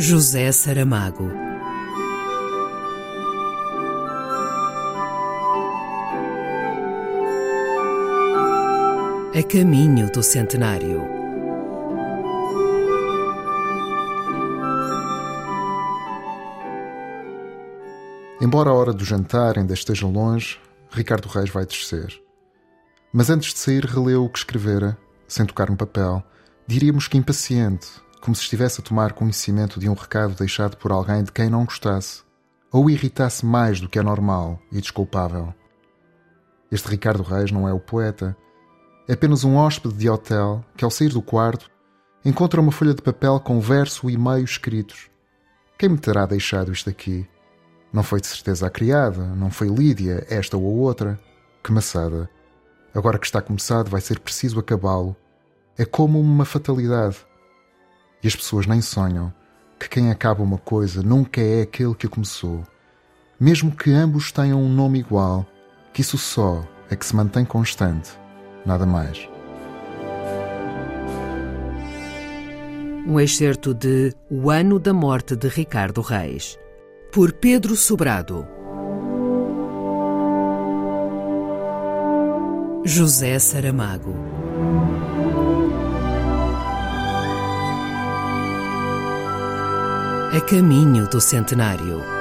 José Saramago. A caminho do centenário. Embora a hora do jantar ainda esteja longe, Ricardo Reis vai descer. Mas antes de sair, releu o que escrevera, sem tocar no papel, diríamos que impaciente, como se estivesse a tomar conhecimento de um recado deixado por alguém de quem não gostasse, ou irritasse mais do que é normal e desculpável. Este Ricardo Reis não é o poeta. É apenas um hóspede de hotel que, ao sair do quarto, encontra uma folha de papel com verso e meio escritos. Quem me terá deixado isto aqui? Não foi de certeza a criada, não foi Lídia, esta ou outra. Que maçada. Agora que está começado, vai ser preciso acabá-lo. É como uma fatalidade. E as pessoas nem sonham que quem acaba uma coisa nunca é aquele que a começou. Mesmo que ambos tenham um nome igual, que isso só é que se mantém constante, nada mais. Um excerto de O Ano da Morte de Ricardo Reis, por Pedro Sobrado. José Saramago. A caminho do centenário.